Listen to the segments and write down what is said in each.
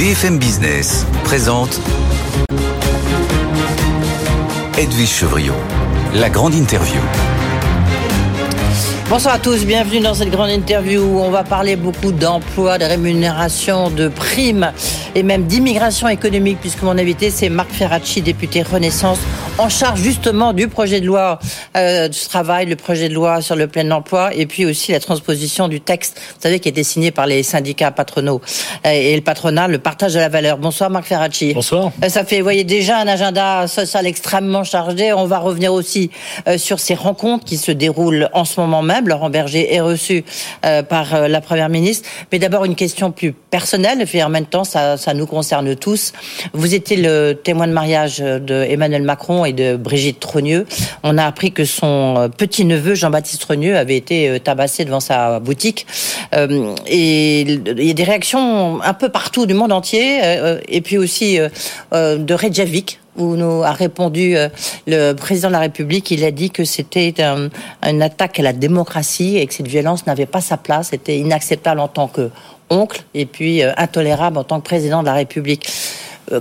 BFM Business présente Edwige Chevriot, la grande interview. Bonsoir à tous, bienvenue dans cette grande interview où on va parler beaucoup d'emploi, de rémunération, de primes et même d'immigration économique puisque mon invité c'est Marc Ferracci, député Renaissance, en charge justement du projet de loi euh, du travail, le projet de loi sur le plein emploi et puis aussi la transposition du texte, vous savez, qui a été signé par les syndicats patronaux euh, et le patronat, le partage de la valeur. Bonsoir Marc Ferracci. Bonsoir. Euh, ça fait, vous voyez, déjà un agenda social extrêmement chargé. On va revenir aussi sur ces rencontres qui se déroulent en ce moment même. Laurent Berger est reçu par la Première ministre. Mais d'abord, une question plus personnelle, et en même temps, ça, ça nous concerne tous. Vous étiez le témoin de mariage de Emmanuel Macron et de Brigitte Trogneux. On a appris que son petit-neveu, Jean-Baptiste Trogneux, avait été tabassé devant sa boutique. et il y a des réactions un peu partout du monde entier, et puis aussi de Reykjavik, où nous a répondu le président de la République. Il a dit que c'était un, une attaque à la démocratie et que cette violence n'avait pas sa place, c'était inacceptable en tant que oncle et puis intolérable en tant que président de la République.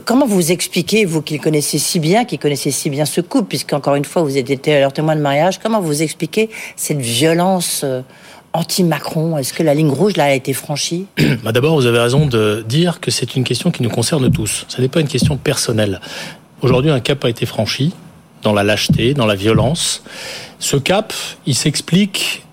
Comment vous expliquez, vous qui le connaissez si bien, qui connaissez si bien ce couple, puisqu'encore une fois vous étiez leur témoin de mariage, comment vous expliquez cette violence anti-Macron? Est-ce que la ligne rouge là a été franchie? Bah D'abord, vous avez raison de dire que c'est une question qui nous concerne tous. Ce n'est pas une question personnelle. Aujourd'hui, un cap a été franchi dans la lâcheté, dans la violence. Ce cap, il s'explique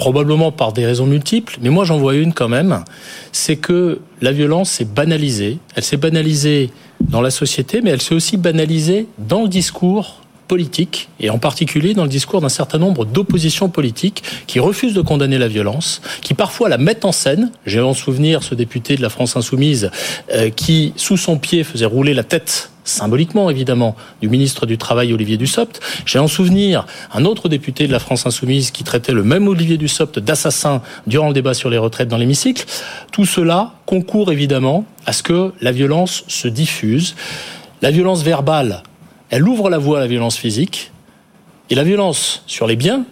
probablement par des raisons multiples, mais moi j'en vois une quand même, c'est que la violence s'est banalisée. Elle s'est banalisée dans la société, mais elle s'est aussi banalisée dans le discours politique, et en particulier dans le discours d'un certain nombre d'oppositions politiques qui refusent de condamner la violence, qui parfois la mettent en scène. J'ai en souvenir ce député de la France insoumise euh, qui, sous son pied, faisait rouler la tête symboliquement évidemment, du ministre du Travail Olivier Dussopt. J'ai en souvenir un autre député de la France insoumise qui traitait le même Olivier Dussopt d'assassin durant le débat sur les retraites dans l'hémicycle. Tout cela concourt évidemment à ce que la violence se diffuse. La violence verbale, elle ouvre la voie à la violence physique. Et la violence sur les biens,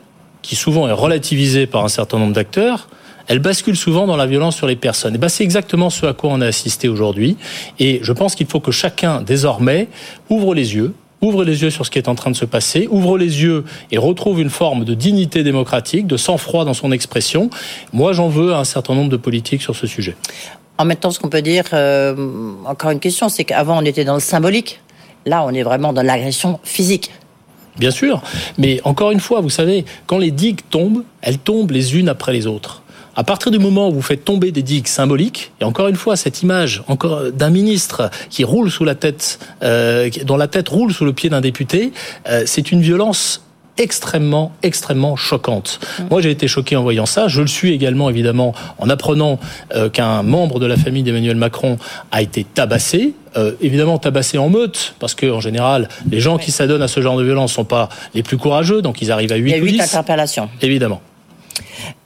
qui souvent est relativisée par un certain nombre d'acteurs, elle bascule souvent dans la violence sur les personnes. Et ben c'est exactement ce à quoi on a assisté aujourd'hui. Et je pense qu'il faut que chacun, désormais, ouvre les yeux, ouvre les yeux sur ce qui est en train de se passer, ouvre les yeux et retrouve une forme de dignité démocratique, de sang-froid dans son expression. Moi, j'en veux à un certain nombre de politiques sur ce sujet. En même temps, ce qu'on peut dire, euh, encore une question, c'est qu'avant, on était dans le symbolique. Là, on est vraiment dans l'agression physique. Bien sûr, mais encore une fois, vous savez, quand les digues tombent, elles tombent les unes après les autres. À partir du moment où vous faites tomber des digues symboliques, et encore une fois, cette image d'un ministre euh, dont la tête roule sous le pied d'un député, euh, c'est une violence extrêmement, extrêmement choquante. Moi, j'ai été choqué en voyant ça. Je le suis également, évidemment, en apprenant euh, qu'un membre de la famille d'Emmanuel Macron a été tabassé. Euh, évidemment tabassé en meute, parce que en général, les gens qui s'adonnent à ce genre de violence sont pas les plus courageux, donc ils arrivent à 8 Il y a ou 10. 8 interpellations. Évidemment.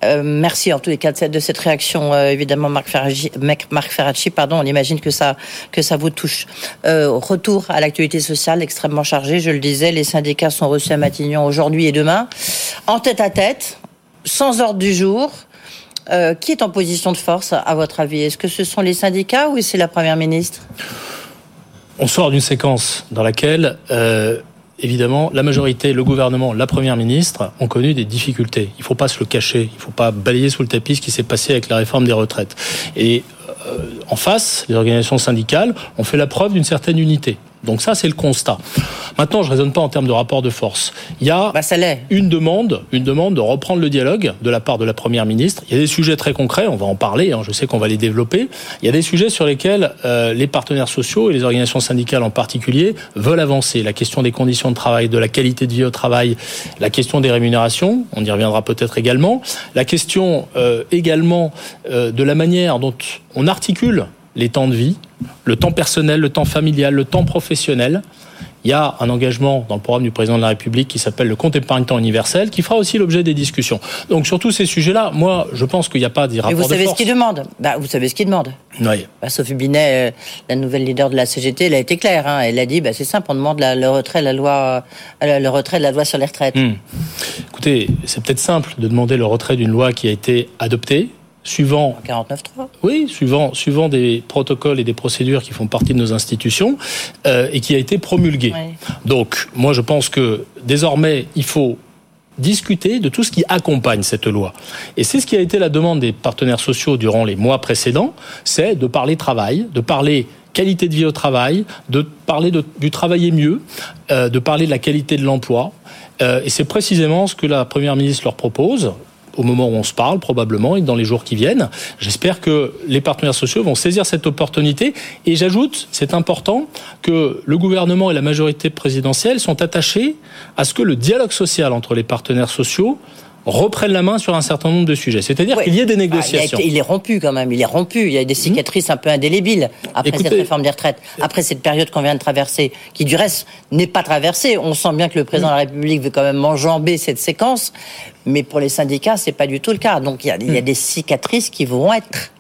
Euh, merci en tous les cas de cette, réaction, euh, évidemment, Marc Ferracci, pardon. On imagine que ça, que ça vous touche. Euh, retour à l'actualité sociale extrêmement chargée. Je le disais, les syndicats sont reçus à Matignon aujourd'hui et demain, en tête à tête, sans ordre du jour. Qui est en position de force, à votre avis? Est-ce que ce sont les syndicats ou c'est la première ministre? On sort d'une séquence dans laquelle évidemment, la majorité, le gouvernement, la première ministre ont connu des difficultés. Il ne faut pas se le cacher. Il ne faut pas balayer sous le tapis ce qui s'est passé avec la réforme des retraites. Et euh, en face, les organisations syndicales ont fait la preuve d'une certaine unité. Donc ça, c'est le constat. Maintenant, je raisonne pas en termes de rapport de force. Il y a bah, une demande, une demande de reprendre le dialogue de la part de la première ministre. Il y a des sujets très concrets, on va en parler. Hein, je sais qu'on va les développer. Il y a des sujets sur lesquels euh, les partenaires sociaux et les organisations syndicales en particulier veulent avancer. La question des conditions de travail, de la qualité de vie au travail, la question des rémunérations, on y reviendra peut-être également. La question euh, également euh, de la manière dont on articule les temps de vie, le temps personnel, le temps familial, le temps professionnel. Il y a un engagement dans le programme du président de la République qui s'appelle le compte épargne temps universel, qui fera aussi l'objet des discussions. Donc sur tous ces sujets-là, moi, je pense qu'il n'y a pas de rapport Et vous savez de ce qu'il demande bah, Vous savez ce qu'il demande Oui. Bah, Sophie Binet, euh, la nouvelle leader de la CGT, elle a été claire. Hein. Elle a dit, bah, c'est simple, on demande la, le retrait de la loi, euh, le retrait de la loi sur les retraites. Hum. Écoutez, c'est peut-être simple de demander le retrait d'une loi qui a été adoptée, suivant 49.3. Oui, suivant suivant des protocoles et des procédures qui font partie de nos institutions euh, et qui a été promulgué. Donc, moi, je pense que désormais, il faut discuter de tout ce qui accompagne cette loi. Et c'est ce qui a été la demande des partenaires sociaux durant les mois précédents, c'est de parler travail, de parler qualité de vie au travail, de parler du travailler mieux, euh, de parler de la qualité de l'emploi. Euh, et c'est précisément ce que la Première ministre leur propose au moment où on se parle, probablement, et dans les jours qui viennent. J'espère que les partenaires sociaux vont saisir cette opportunité. Et j'ajoute, c'est important, que le gouvernement et la majorité présidentielle sont attachés à ce que le dialogue social entre les partenaires sociaux reprennent la main sur un certain nombre de sujets. C'est-à-dire qu'il y ait des négociations. il, est rompu quand même, il est rompu. Il y a des cicatrices un peu indélébiles après cette réforme des retraites, après cette période qu'on vient de traverser, qui du reste n'est pas traversée. On sent bien que le président de la République veut quand même enjamber cette séquence, mais pour les syndicats, c'est pas du tout le cas. Donc il y a, il y a des cicatrices qui vont être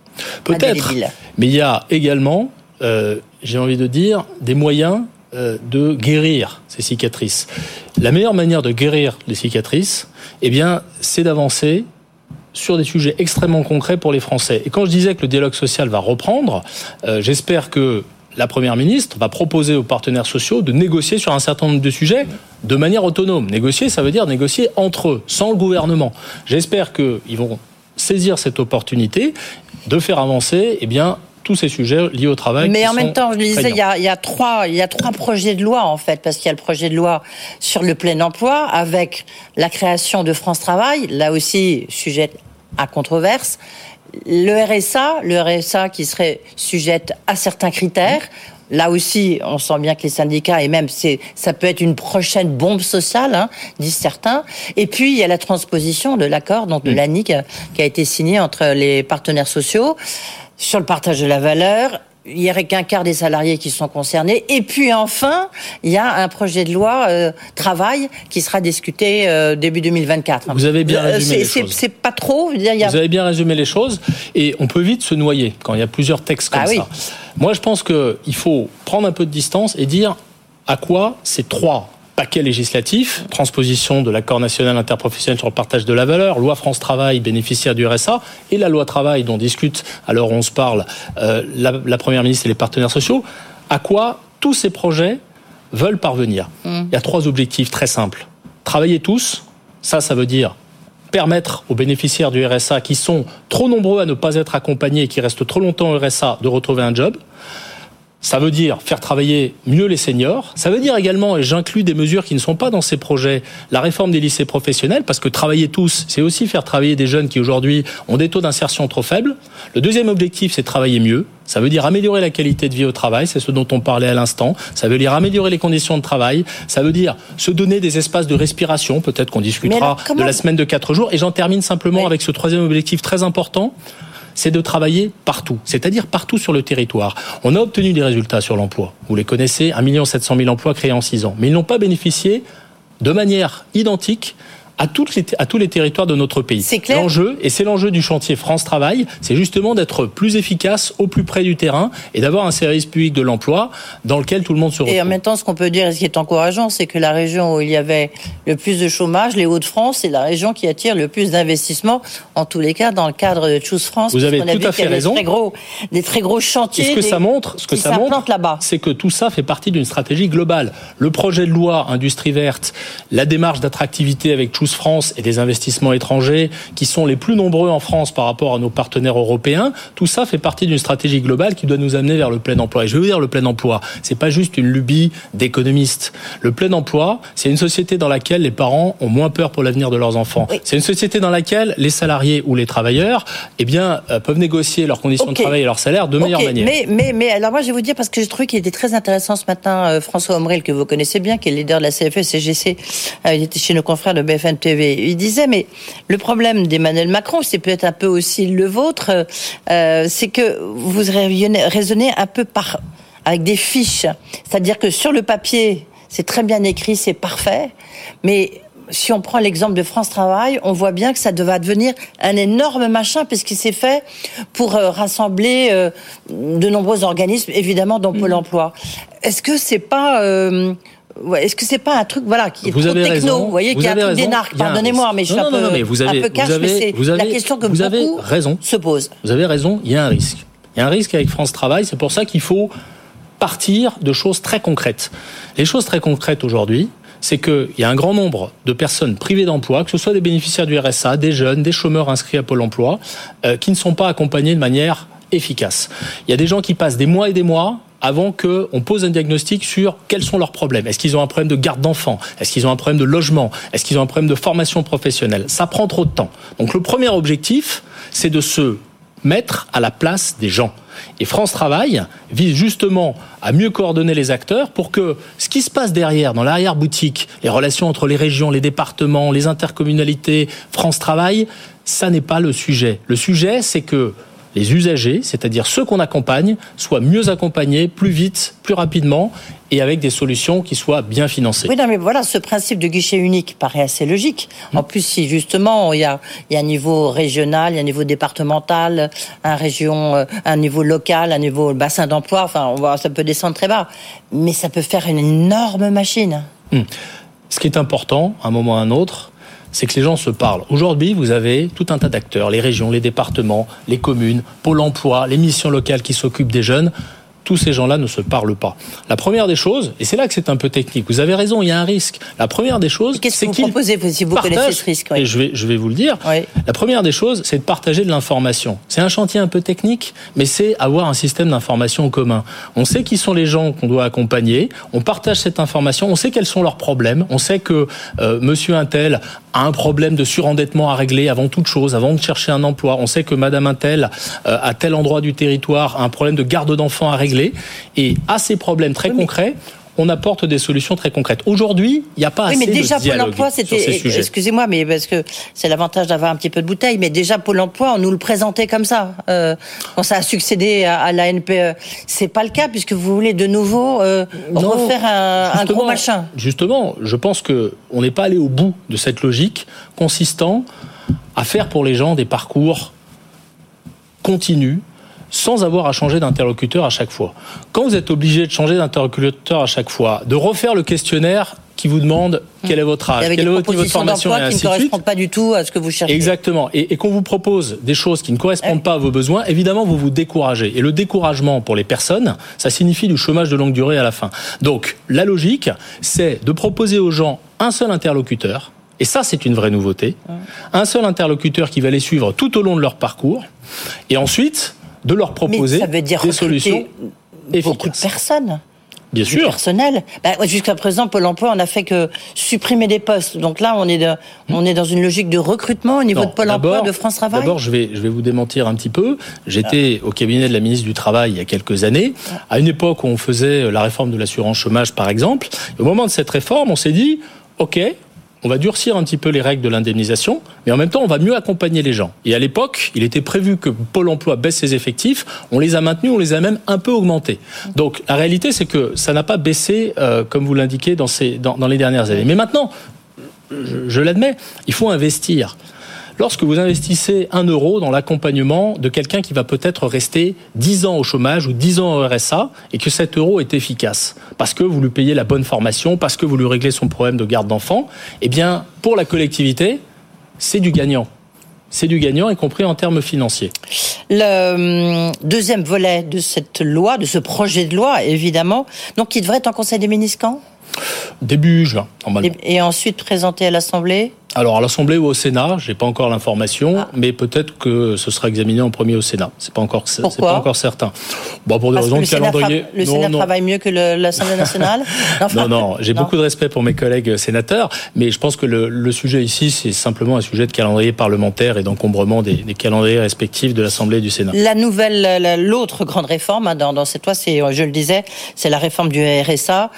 peut-être. Mais il y a également, euh, j'ai envie de dire, des moyens euh, de guérir ces cicatrices. La meilleure manière de guérir les cicatrices, eh bien, c'est d'avancer sur des sujets extrêmement concrets pour les Français. Et quand je disais que le dialogue social va reprendre, euh, j'espère que la Première ministre va proposer aux partenaires sociaux de négocier sur un certain nombre de sujets de manière autonome. Négocier, ça veut dire négocier entre eux, sans le gouvernement. J'espère qu'ils vont saisir cette opportunité de faire avancer eh bien, tous ces sujets liés au travail. Mais en même temps, je disais, il y, a, il y, a, trois, il y a trois projets de loi en fait, parce qu'il y a le projet de loi sur le plein emploi avec la création de France Travail, là aussi sujet à controverse. Le RSA, le RSA qui serait sujet à certains critères. Là aussi, on sent bien que les syndicats, et même c'est, ça peut être une prochaine bombe sociale, hein, disent certains. Et puis, il y a la transposition de l'accord, donc de l'ANIC, qui a été signé entre les partenaires sociaux sur le partage de la valeur. Il n'y aurait qu'un quart des salariés qui sont concernés. Et puis enfin, il y a un projet de loi euh, travail qui sera discuté euh, début 2024. Vous avez bien euh, résumé les choses. C'est pas trop. Vous avez bien résumé les choses. Et on peut vite se noyer quand il y a plusieurs textes comme ah ça. Moi, je pense qu'il faut prendre un peu de distance et dire à quoi ces trois paquet législatif, transposition de l'accord national interprofessionnel sur le partage de la valeur, loi France Travail bénéficiaire du RSA, et la loi Travail dont discute, alors on se parle, euh, la, Première ministre et les partenaires sociaux, à quoi tous ces projets veulent parvenir? Mm. Il y a trois objectifs très simples. Travailler tous, ça, ça veut dire permettre aux bénéficiaires du RSA qui sont trop nombreux à ne pas être accompagnés et qui restent trop longtemps au RSA de retrouver un job. Ça veut dire faire travailler mieux les seniors. Ça veut dire également, et j'inclus des mesures qui ne sont pas dans ces projets, la réforme des lycées professionnels, parce que travailler tous, c'est aussi faire travailler des jeunes qui aujourd'hui ont des taux d'insertion trop faibles. Le deuxième objectif, c'est travailler mieux. Ça veut dire améliorer la qualité de vie au travail, c'est ce dont on parlait à l'instant. Ça veut dire améliorer les conditions de travail. Ça veut dire se donner des espaces de respiration. Peut-être qu'on discutera de la semaine de quatre jours. Et j'en termine simplement avec ce troisième objectif très important c'est de travailler partout, c'est-à-dire partout sur le territoire. On a obtenu des résultats sur l'emploi. Vous les connaissez, 1 700 000 emplois créés en 6 ans. Mais ils n'ont pas bénéficié de manière identique à, toutes les, à tous les territoires de notre pays. C'est clair. L'enjeu, et c'est l'enjeu du chantier France Travail, c'est justement d'être plus efficace au plus près du terrain et d'avoir un service public de l'emploi dans lequel tout le monde se retrouve. Et en même temps, ce qu'on peut dire, et ce qui est encourageant, c'est que la région où il y avait le plus de chômage, les Hauts-de-France, c'est la région qui attire le plus d'investissements, en tous les cas, dans le cadre de Choose France. Vous avez tout à fait raison. Des très gros, des très gros chantiers. ce que ça montre, ce que ça montre, c'est que tout ça fait partie d'une stratégie globale. Le projet de loi Industrie verte, la démarche d'attractivité avec Choose France et des investissements étrangers qui sont les plus nombreux en France par rapport à nos partenaires européens. Tout ça fait partie d'une stratégie globale qui doit nous amener vers le plein emploi. Et je veux dire, le plein emploi, c'est pas juste une lubie d'économistes. Le plein emploi, c'est une société dans laquelle les parents ont moins peur pour l'avenir de leurs enfants. C'est une société dans laquelle les salariés ou les travailleurs, eh bien, euh, peuvent négocier leurs conditions de travail et leur salaire de meilleure manière. Mais, mais, mais, alors moi, je vais vous dire parce que j'ai trouvé qu'il était très intéressant ce matin, euh, François Omrel, que vous connaissez bien, qui est le leader de la CFE-CGC, euh, il était chez nos confrères de TV. Il disait mais le problème d'Emmanuel Macron, c'est peut-être un peu aussi le vôtre, euh, c'est que vous raisonnez un peu par avec des fiches. C'est-à-dire que sur le papier, c'est très bien écrit, c'est parfait, mais si on prend l'exemple de France Travail, on voit bien que ça devait devenir un énorme machin puisqu'il s'est fait pour euh, rassembler euh, de nombreux organismes, évidemment, dont Pôle mmh. Emploi. Est-ce que c'est pas Ouais, Est-ce que c'est pas un truc voilà qui est Vous trop avez techno raison. Vous voyez qu'il y a un truc d'énarque. Pardonnez-moi, mais je suis Non, un non, peu, non, mais vous avez- un peu cash, vous avez- mais c'est avez- la question que vous avez raison. se posent. Vous avez raison, il y a un risque. Il y a un risque avec France Travail, c'est pour ça qu'il faut partir de choses très concrètes. Les choses très concrètes aujourd'hui, c'est qu'il y a un grand nombre de personnes privées d'emploi, que ce soit des bénéficiaires du RSA, des jeunes, des chômeurs inscrits à Pôle emploi, euh, qui ne sont pas accompagnés de manière efficace. Il y a des gens qui passent des mois et des mois avant qu'on pose un diagnostic sur quels sont leurs problèmes. Est-ce qu'ils ont un problème de garde d'enfants? Est-ce qu'ils ont un problème de logement? Est-ce qu'ils ont un problème de formation professionnelle? Ça prend trop de temps. Donc le premier objectif, c'est de se mettre à la place des gens. Et France Travail vise justement à mieux coordonner les acteurs pour que ce qui se passe derrière, dans l'arrière-boutique, les relations entre les régions, les départements, les intercommunalités, France Travail, ça n'est pas le sujet. Le sujet, c'est que les usagers, c'est-à-dire ceux qu'on accompagne, soient mieux accompagnés, plus vite, plus rapidement, et avec des solutions qui soient bien financées. Oui, non, mais voilà, ce principe de guichet unique paraît assez logique. Mmh. En plus, si justement il y a, il y a un niveau régional, il y a un niveau départemental, un région, euh, un niveau local, un niveau bassin d'emploi, enfin, on voit, ça peut descendre très bas, mais ça peut faire une énorme machine. Ce qui est important, à un moment ou à un autre, c'est que les gens se parlent. Aujourd'hui, vous avez tout un tas d'acteurs, les régions, les départements, les communes, Pôle emploi, les missions locales qui s'occupent des jeunes. Tous ces gens-là ne se parlent pas. La première des choses, et c'est là que c'est un peu technique, vous avez raison, il y a un risque. La première des choses, Qu'est-ce que c'est vous qu'ils proposez si vous partagent- connaissez ce risque oui. Et je vais, je vais vous le dire. Oui. La première des choses, c'est de partager de l'information. C'est un chantier un peu technique, mais c'est avoir un système d'information en commun. On sait qui sont les gens qu'on doit accompagner, on partage cette information, on sait quels sont leurs problèmes, on sait que euh, monsieur Intel a un problème de surendettement à régler avant toute chose, avant de chercher un emploi. On sait que madame Intel, euh, à tel endroit du territoire, a un problème de garde d'enfants à régler. Et à ces problèmes très Oui, concrets, on apporte des solutions très concrètes. Aujourd'hui, il n'y a pas Oui, assez mais déjà de Pôle emploi, c'était. Excusez-moi, mais parce que c'est l'avantage d'avoir un petit peu de bouteille. Mais déjà Pôle emploi, on nous le présentait comme ça. Euh, quand ça a succédé à, à la NPE, c'est pas le cas puisque vous voulez de nouveau euh, Non, refaire un, un gros machin. Justement, je pense que on n'est pas allé au bout de cette logique consistant à faire pour les gens des parcours continus sans avoir à changer d'interlocuteur à chaque fois. Quand vous êtes obligé de changer d'interlocuteur à chaque fois, de refaire le questionnaire qui vous demande quel est votre âge, quel est votre niveau de propositions formation et d'emploi qui ne ainsi correspondent pas du tout à ce que vous cherchez. Exactement. Et, et qu'on vous propose des choses qui ne correspondent pas à vos besoins, évidemment, vous vous découragez. Et le découragement pour les personnes, ça signifie du chômage de longue durée à la fin. Donc, la logique, c'est de proposer aux gens un seul interlocuteur. Et ça, c'est une vraie nouveauté. Un seul interlocuteur qui va les suivre tout au long de leur parcours. Et ensuite, de leur Mais proposer ça veut dire des solutions beaucoup de efficaces. personnes. Bien du sûr. personnel. Bah, Jusqu'à présent, Pôle emploi, on n'a fait que supprimer des postes. Donc là, on est, de- on est dans une logique de recrutement au niveau Non, de Pôle emploi, de France Travail. D'abord, je vais, je vais vous démentir un petit peu. J'étais au cabinet de la ministre du Travail il y a quelques années, à une époque où on faisait la réforme de l'assurance chômage, par exemple. Et au moment de cette réforme, on s'est dit, OK, on va durcir un petit peu les règles de l'indemnisation, mais en même temps, on va mieux accompagner les gens. Et à l'époque, il était prévu que Pôle emploi baisse ses effectifs. On les a maintenus, on les a même un peu augmentés. Donc, la réalité, c'est que ça n'a pas baissé, euh, comme vous l'indiquez, dans, les dernières années. Mais maintenant, je, je l'admets, il faut investir. Lorsque vous investissez un euro dans l'accompagnement de quelqu'un qui va peut-être rester 10 ans au chômage ou 10 ans au RSA et que cet euro est efficace, parce que vous lui payez la bonne formation, parce que vous lui réglez son problème de garde d'enfant, eh bien, pour la collectivité, c'est du gagnant. C'est du gagnant, y compris en termes financiers. Le hum, deuxième volet de cette loi, de ce projet de loi, évidemment, donc qui devrait être en Conseil des ministres quand? Début juin, normalement. et, ensuite présenté à l'Assemblée. Alors, à l'Assemblée ou au Sénat, j'ai pas encore l'information, Ah. mais peut-être que ce sera examiné en premier au Sénat. C'est pas encore, c'est pas encore certain. Bon, pour des Parce raisons le de calendrier. le Sénat non. travaille mieux que l'Assemblée nationale Non, non, j'ai beaucoup de respect pour mes collègues sénateurs, mais je pense que le, le sujet ici, c'est simplement un sujet de calendrier parlementaire et d'encombrement des, des calendriers respectifs de l'Assemblée et du Sénat. La nouvelle, la- l'autre grande réforme hein, dans, dans cette loi, c'est, je le disais, c'est la réforme du RSA.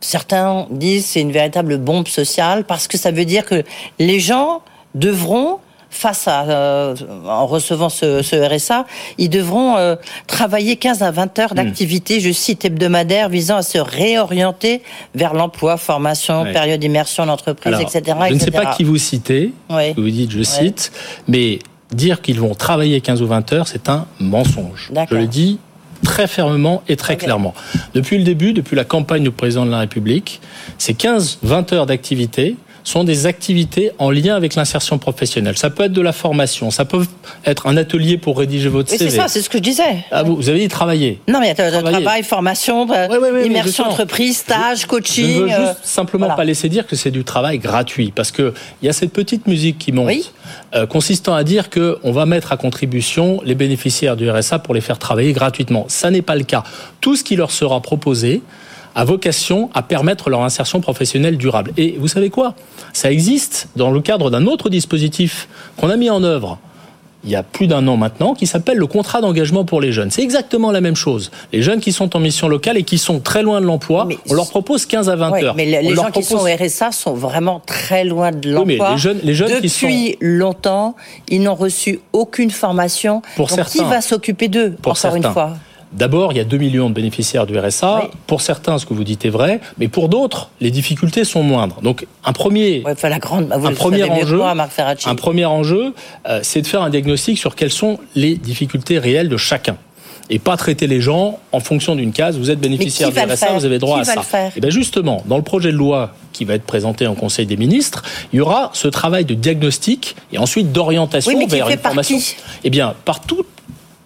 Certains disent c'est une véritable bombe sociale parce que ça veut dire que les gens devront face à euh, en recevant ce, ce RSA, ils devront euh, travailler 15 à 20 Hmm. heures d'activité, je cite hebdomadaire, visant à se réorienter vers l'emploi, formation, Ouais. période d'immersion en entreprise, Alors, etc., je ne sais pas qui vous citez, Oui. vous dites je cite, mais dire qu'ils vont travailler 15 ou 20 heures, c'est un mensonge. Je le dis très fermement et très clairement. Depuis le début, depuis la campagne du président de la République, ces 15-20 heures d'activité sont des activités en lien avec l'insertion professionnelle. Ça peut être de la formation, ça peut être un atelier pour rédiger votre CV. C'est ça, c'est ce que je disais. Ah, vous, vous avez dit travailler. Non, mais il y a travail, formation, euh, immersion entreprise, stage, coaching. Je ne veux juste simplement pas laisser dire que c'est du travail gratuit, parce qu'il y a cette petite musique qui monte, euh, consistant à dire qu'on va mettre à contribution les bénéficiaires du RSA pour les faire travailler gratuitement. Ça n'est pas le cas. Tout ce qui leur sera proposé, a vocation à permettre leur insertion professionnelle durable. Et vous savez quoi? Ça existe dans le cadre d'un autre dispositif qu'on a mis en œuvre il y a plus d'un an maintenant, qui s'appelle le contrat d'engagement pour les jeunes. C'est exactement la même chose. Les jeunes qui sont en mission locale et qui sont très loin de l'emploi, on leur propose 15 à 20 heures. Mais les, gens qui sont au RSA sont vraiment très loin de l'emploi. Oui, mais les jeunes, les jeunes Depuis qui sont... longtemps, ils n'ont reçu aucune formation. Pour Donc certains, qui va s'occuper d'eux, encore une fois? D'abord, il y a 2 millions de bénéficiaires du RSA. Pour certains, ce que vous dites est vrai, mais pour d'autres, les difficultés sont moindres. Donc, un premier, la grande, un, premier enjeu, un premier enjeu, c'est de faire un diagnostic sur quelles sont les difficultés réelles de chacun et pas traiter les gens en fonction d'une case. Vous êtes bénéficiaire du RSA, vous avez droit à ça. Et eh bien justement, dans le projet de loi qui va être présenté en Conseil des ministres, il y aura ce travail de diagnostic et ensuite d'orientation vers une formation. Eh bien, par toutes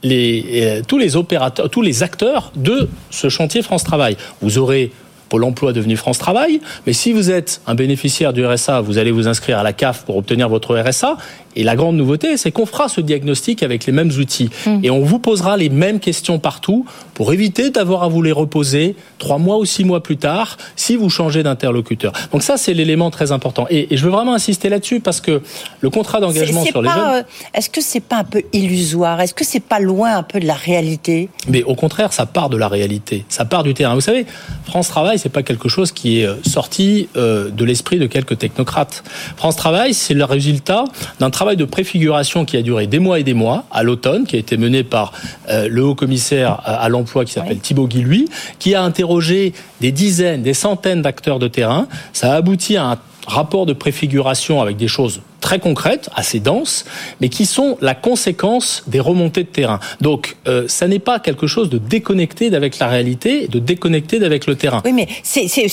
euh, tous les opérateurs, tous les acteurs de ce chantier France Travail. Vous aurez Pôle emploi devenu France Travail. Mais si vous êtes un bénéficiaire du RSA, vous allez vous inscrire à la CAF pour obtenir votre RSA. Et la grande nouveauté, c'est qu'on fera ce diagnostic avec les mêmes outils. Hmm. Et on vous posera les mêmes questions partout pour éviter d'avoir à vous les reposer trois mois ou six mois plus tard si vous changez d'interlocuteur. Donc ça, c'est l'élément très important. Et, je veux vraiment insister là-dessus parce que le contrat d'engagement sur les jeunes... Euh, est-ce que c'est pas un peu illusoire? Est-ce que c'est pas loin un peu de la réalité? Mais au contraire, ça part de la réalité. Ça part du terrain. Vous savez, France Travail, c'est pas quelque chose qui est euh, sorti euh, de l'esprit de quelques technocrates. France Travail, c'est le résultat d'un travail de préfiguration qui a duré des mois et des mois à l'automne, qui a été mené par euh, le haut commissaire à l'emploi qui s'appelle Thibaut Guilhuy, qui a interrogé des dizaines, des centaines d'acteurs de terrain. Ça a abouti à un rapport de préfiguration avec des choses très concrètes, assez denses, mais qui sont la conséquence des remontées de terrain. Donc, euh, ça n'est pas quelque chose de déconnecté d'avec la réalité, de déconnecté d'avec le terrain. Oui, mais c'est, c'est,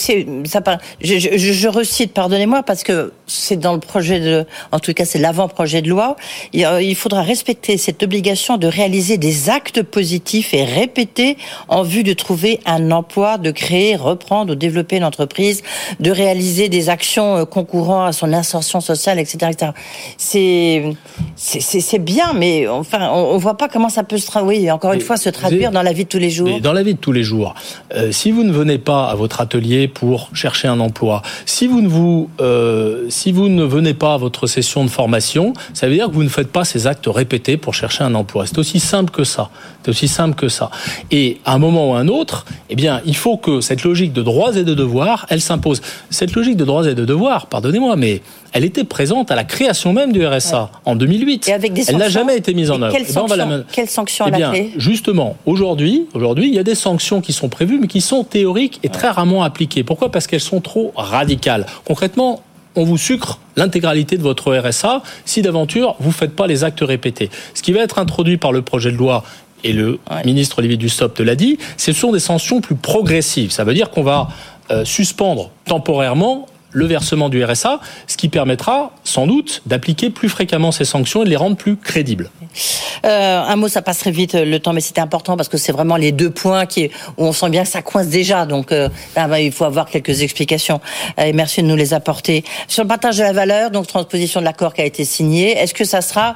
ça. Je, je, je recite, pardonnez-moi, parce que c'est dans le projet de, en tout cas, c'est l'avant-projet de loi. Il, euh, faudra respecter cette obligation de réaliser des actes positifs et répétés en vue de trouver un emploi, de créer, reprendre ou développer une entreprise, de réaliser des actions euh, concourant à son insertion sociale, etc. C'est c'est bien, mais enfin, on, ne voit pas comment ça peut se traduire. encore une fois, se traduire dans la vie de tous les jours. dans la vie de tous les jours, euh, si vous ne venez pas à votre atelier pour chercher un emploi, si vous ne vous euh, si vous ne venez pas à votre session de formation, ça veut dire que vous ne faites pas ces actes répétés pour chercher un emploi. C'est aussi simple que ça. C'est aussi simple que ça. Et à un moment ou à un autre, eh bien, il faut que cette logique de droits et de devoirs, elle s'impose. Cette logique de droits et de devoirs, pardonnez-moi, mais elle était présente à la création même du RSA en 2008. Et avec des elle n'a jamais été mise en œuvre. Quelles, eh ben, sanctions, quelles sanctions eh bien, Justement, aujourd'hui, aujourd'hui, il y a des sanctions qui sont prévues, mais qui sont théoriques et très rarement appliquées. Pourquoi? Parce qu'elles sont trop radicales. Concrètement, on vous sucre l'intégralité de votre RSA si d'aventure vous ne faites pas les actes répétés. Ce qui va être introduit par le projet de loi et le ministre Olivier Dussopt l'a dit, ce sont des sanctions plus progressives. Ça veut dire qu'on va euh, suspendre temporairement le versement du RSA, ce qui permettra sans doute d'appliquer plus fréquemment ces sanctions et de les rendre plus crédibles. Euh, un mot, ça passerait vite le temps, mais c'était important parce que c'est vraiment les deux points qui, où on sent bien que ça coince déjà. Donc euh, bah, il faut avoir quelques explications. Et merci de nous les apporter. Sur le partage de la valeur, donc transposition de l'accord qui a été signé, est-ce que ça sera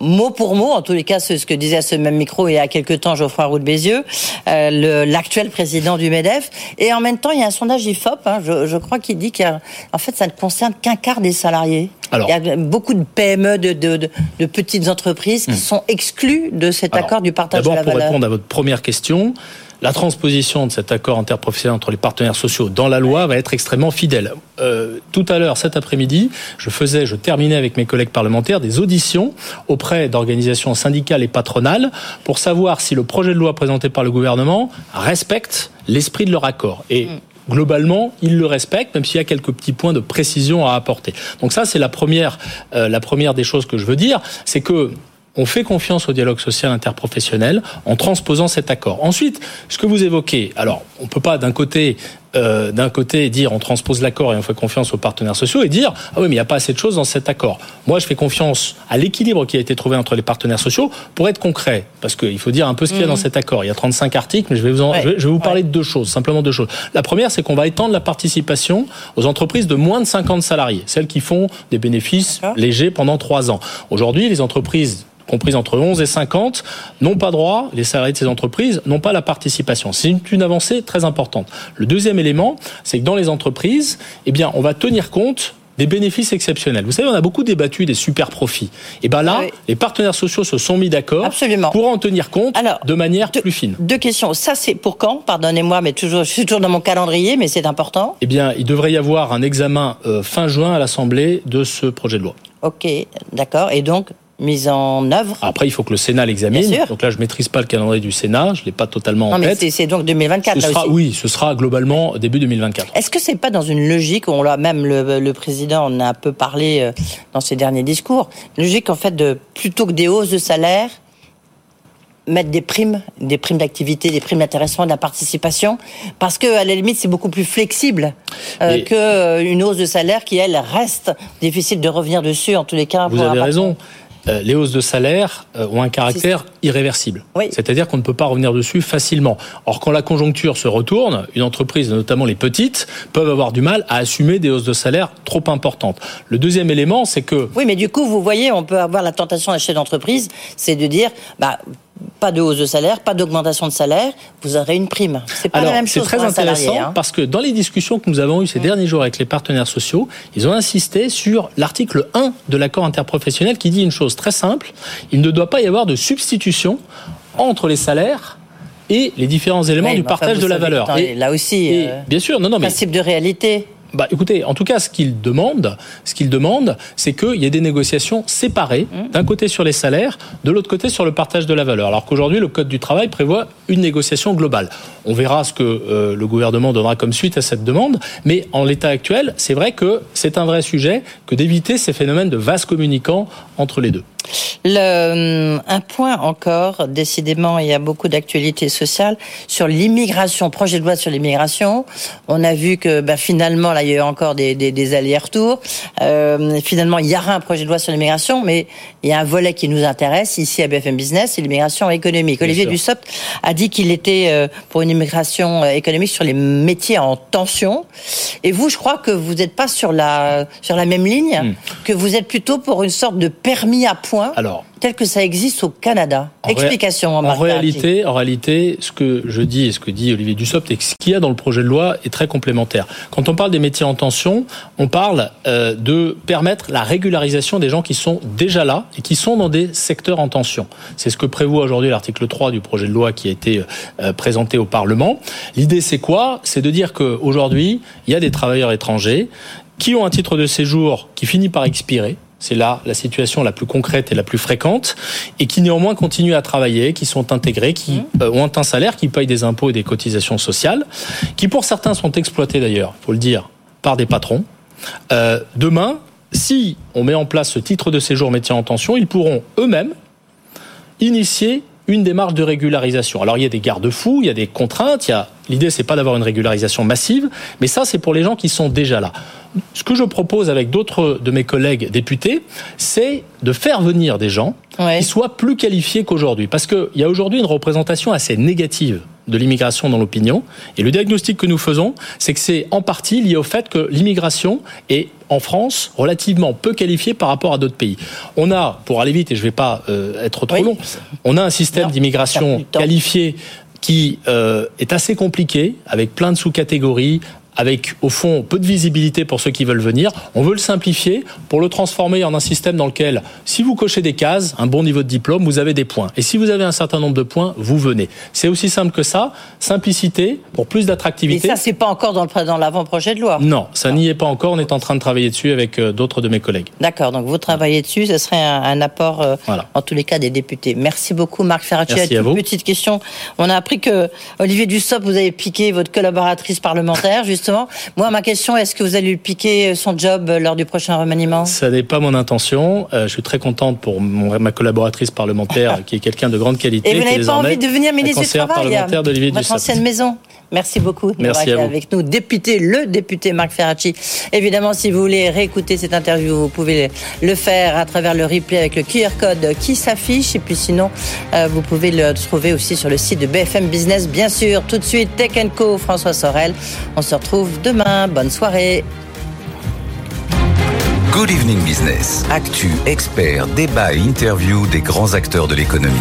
mot pour mot, en tous les cas, c'est ce que disait à ce même micro il y a quelques temps Geoffroy Roux de Bézieux, euh, l'actuel président du MEDEF. Et en même temps, il y a un sondage IFOP, hein, je, je, crois, qui dit qu'en fait, ça ne concerne qu'un quart des salariés. Alors, il y a beaucoup de PME, de, de, de, petites entreprises qui hmm. sont exclues de cet accord du partage de la valeur. D'abord, pour répondre à votre première question, la transposition de cet accord interprofessionnel entre les partenaires sociaux dans la loi va être extrêmement fidèle. Euh, tout à l'heure, cet après-midi, je faisais, je terminais avec mes collègues parlementaires des auditions auprès d'organisations syndicales et patronales pour savoir si le projet de loi présenté par le gouvernement respecte l'esprit de leur accord. Et mm. globalement, ils le respectent, même s'il y a quelques petits points de précision à apporter. Donc ça, c'est la première, euh, la première des choses que je veux dire, c'est que on fait confiance au dialogue social interprofessionnel en transposant cet accord. Ensuite, ce que vous évoquez, alors on peut pas d'un côté euh, d'un côté dire on transpose l'accord et on fait confiance aux partenaires sociaux et dire ah oui mais il n'y a pas assez de choses dans cet accord. Moi je fais confiance à l'équilibre qui a été trouvé entre les partenaires sociaux pour être concret parce qu'il faut dire un peu ce qu'il y a dans mmh. cet accord. Il y a 35 articles mais je vais vous je, vais, vous parler de deux choses, simplement deux choses. La première c'est qu'on va étendre la participation aux entreprises de moins de 50 salariés, celles qui font des bénéfices légers pendant trois ans. Aujourd'hui les entreprises comprises entre 11 et 50, n'ont pas droit, les salariés de ces entreprises n'ont pas la participation. C'est une avancée très importante. Le deuxième élément, c'est que dans les entreprises, eh bien, on va tenir compte des bénéfices exceptionnels. Vous savez, on a beaucoup débattu des super profits. Et ben là, les partenaires sociaux se sont mis d'accord pour en tenir compte de manière plus fine. Deux questions. Ça, c'est pour quand? Pardonnez-moi, mais toujours, je suis toujours dans mon calendrier, mais c'est important. Eh bien, il devrait y avoir un examen euh, fin juin à l'Assemblée de ce projet de loi. Ok, d'accord. Et donc, mise en œuvre. Après, il faut que le Sénat l'examine. Donc là, je maîtrise pas le calendrier du Sénat, je l'ai pas totalement en tête. Mais c'est donc 2024 ce sera, Oui, ce sera globalement début 2024. Est-ce que c'est pas dans une logique, on l'a même le, le, président en a un peu parlé euh, dans ses derniers discours, une logique en fait de plutôt que des hausses de salaire, mettre des primes, des primes d'activité, des primes d'intéressement, de la participation, parce que à la limite c'est beaucoup plus flexible euh, que euh, qu'une hausse de salaire qui elle reste difficile de revenir dessus en tous les cas. Vous avez raison. Euh, les hausses de salaire euh, ont un caractère irréversible. C'est-à-dire qu'on ne peut pas revenir dessus facilement. Or, quand la conjoncture se retourne, une entreprise, notamment les petites, peuvent avoir du mal à assumer des hausses de salaire trop importantes. Le deuxième élément, c'est que... Oui, mais du coup, vous voyez, on peut avoir la tentation à chef d'entreprise, c'est de dire, bah, pas de hausse de salaire, pas d'augmentation de salaire, vous aurez une prime. C'est pas la même chose. C'est très intéressant hein. parce que dans les discussions que nous avons eues ces derniers jours avec les partenaires sociaux, ils ont insisté sur l'article 1 de l'accord interprofessionnel qui dit une chose très simple il ne doit pas y avoir de substitution entre les salaires et les différents éléments du partage de la valeur. et, là aussi, euh, bien sûr, non, non, mais principe de réalité. Bah, écoutez, en tout cas, ce qu'il demande, ce qu'il demande, c'est qu'il y ait des négociations séparées, mmh. d'un côté sur les salaires, de l'autre côté sur le partage de la valeur. Alors qu'aujourd'hui, le Code du travail prévoit une négociation globale. On verra ce que euh, le gouvernement donnera comme suite à cette demande, mais en l'état actuel, c'est vrai que c'est un vrai sujet que d'éviter ces phénomènes de vases communicants entre les deux. Le, un point encore, décidément, il y a beaucoup d'actualités sociales sur l'immigration, projet de loi sur l'immigration. On a vu que bah, finalement, là, il y a eu encore des, des, des allers-retours. Euh, finalement, il y aura un projet de loi sur l'immigration, mais il y a un volet qui nous intéresse ici à BFM Business, c'est l'immigration économique. Olivier Dussopt a dit qu'il était euh, pour une immigration euh, économique sur les métiers en tension. Et vous, je crois que vous n'êtes pas sur la, sur la même ligne, hmm. que vous êtes plutôt pour une sorte de permis à point alors, tel que ça existe au Canada. Explication. En, réalité, en réalité, ce que je dis et ce que dit Olivier Dussopt et ce qu'il y a dans le projet de loi est très complémentaire. Quand on parle des métiers en tension, on parle euh, de permettre la régularisation des gens qui sont déjà là et qui sont dans des secteurs en tension. C'est ce que prévoit aujourd'hui l'article 3 du projet de loi qui a été euh, présenté au Parlement. L'idée, c'est quoi? C'est de dire qu'aujourd'hui, il y a des travailleurs étrangers qui ont un titre de séjour qui finit par expirer c'est là la situation la plus concrète et la plus fréquente, et qui néanmoins continuent à travailler, qui sont intégrés, qui mmh. euh, ont un salaire, qui payent des impôts et des cotisations sociales, qui pour certains sont exploités d'ailleurs, faut le dire, par des patrons. Euh, demain, si on met en place ce titre de séjour métier en tension, ils pourront eux-mêmes initier une démarche de régularisation. Alors il y a des garde-fous, il y a des contraintes, il y a l'idée c'est pas d'avoir une régularisation massive, mais ça c'est pour les gens qui sont déjà là ce que je propose avec d'autres de mes collègues députés, c'est de faire venir des gens qui soient plus qualifiés qu'aujourd'hui. Parce qu'il y a aujourd'hui une représentation assez négative de l'immigration dans l'opinion. Et le diagnostic que nous faisons, c'est que c'est en partie lié au fait que l'immigration est en France relativement peu qualifiée par rapport à d'autres pays. On a, pour aller vite, et je ne vais pas euh, être trop long, on a un système d'immigration qualifié qui euh, est assez compliqué, avec plein de sous-catégories, avec au fond peu de visibilité pour ceux qui veulent venir. On veut le simplifier pour le transformer en un système dans lequel, si vous cochez des cases, un bon niveau de diplôme, vous avez des points. Et si vous avez un certain nombre de points, vous venez. C'est aussi simple que ça. Simplicité pour plus d'attractivité. Et ça, c'est pas encore dans, le, dans l'avant-projet de loi. Non, ça n'y est pas encore. On est en train de travailler dessus avec euh, d'autres de mes collègues. D'accord. Donc vous travaillez dessus. Ce serait un, apport, euh, en tous les cas, des députés. Merci beaucoup, Marc Ferracci. Merci à vous. Petite question. On a appris que Olivier Dussopt, vous avez piqué votre collaboratrice parlementaire, juste justement. Moi, ma question, est-ce que vous allez lui piquer son job lors du prochain remaniement? Ça n'est pas mon intention. Euh, je suis très contente pour ma collaboratrice parlementaire, qui est quelqu'un de grande qualité. Et vous n'avez pas envie de devenir ministre du Travail parlementaire d'Olivier Votre ancienne maison Merci beaucoup d'avoir été avec nous. Député, le député Marc Ferracci. Évidemment, si vous voulez réécouter cette interview, vous pouvez le faire à travers le replay avec le QR code qui s'affiche. Et puis sinon, euh, vous pouvez le trouver aussi sur le site de BFM Business, bien sûr. Tout de suite, Tech Co, François Sorel. On se retrouve demain. Bonne soirée. Good Evening Business. Actu, expert, débat et interview des grands acteurs de l'économie.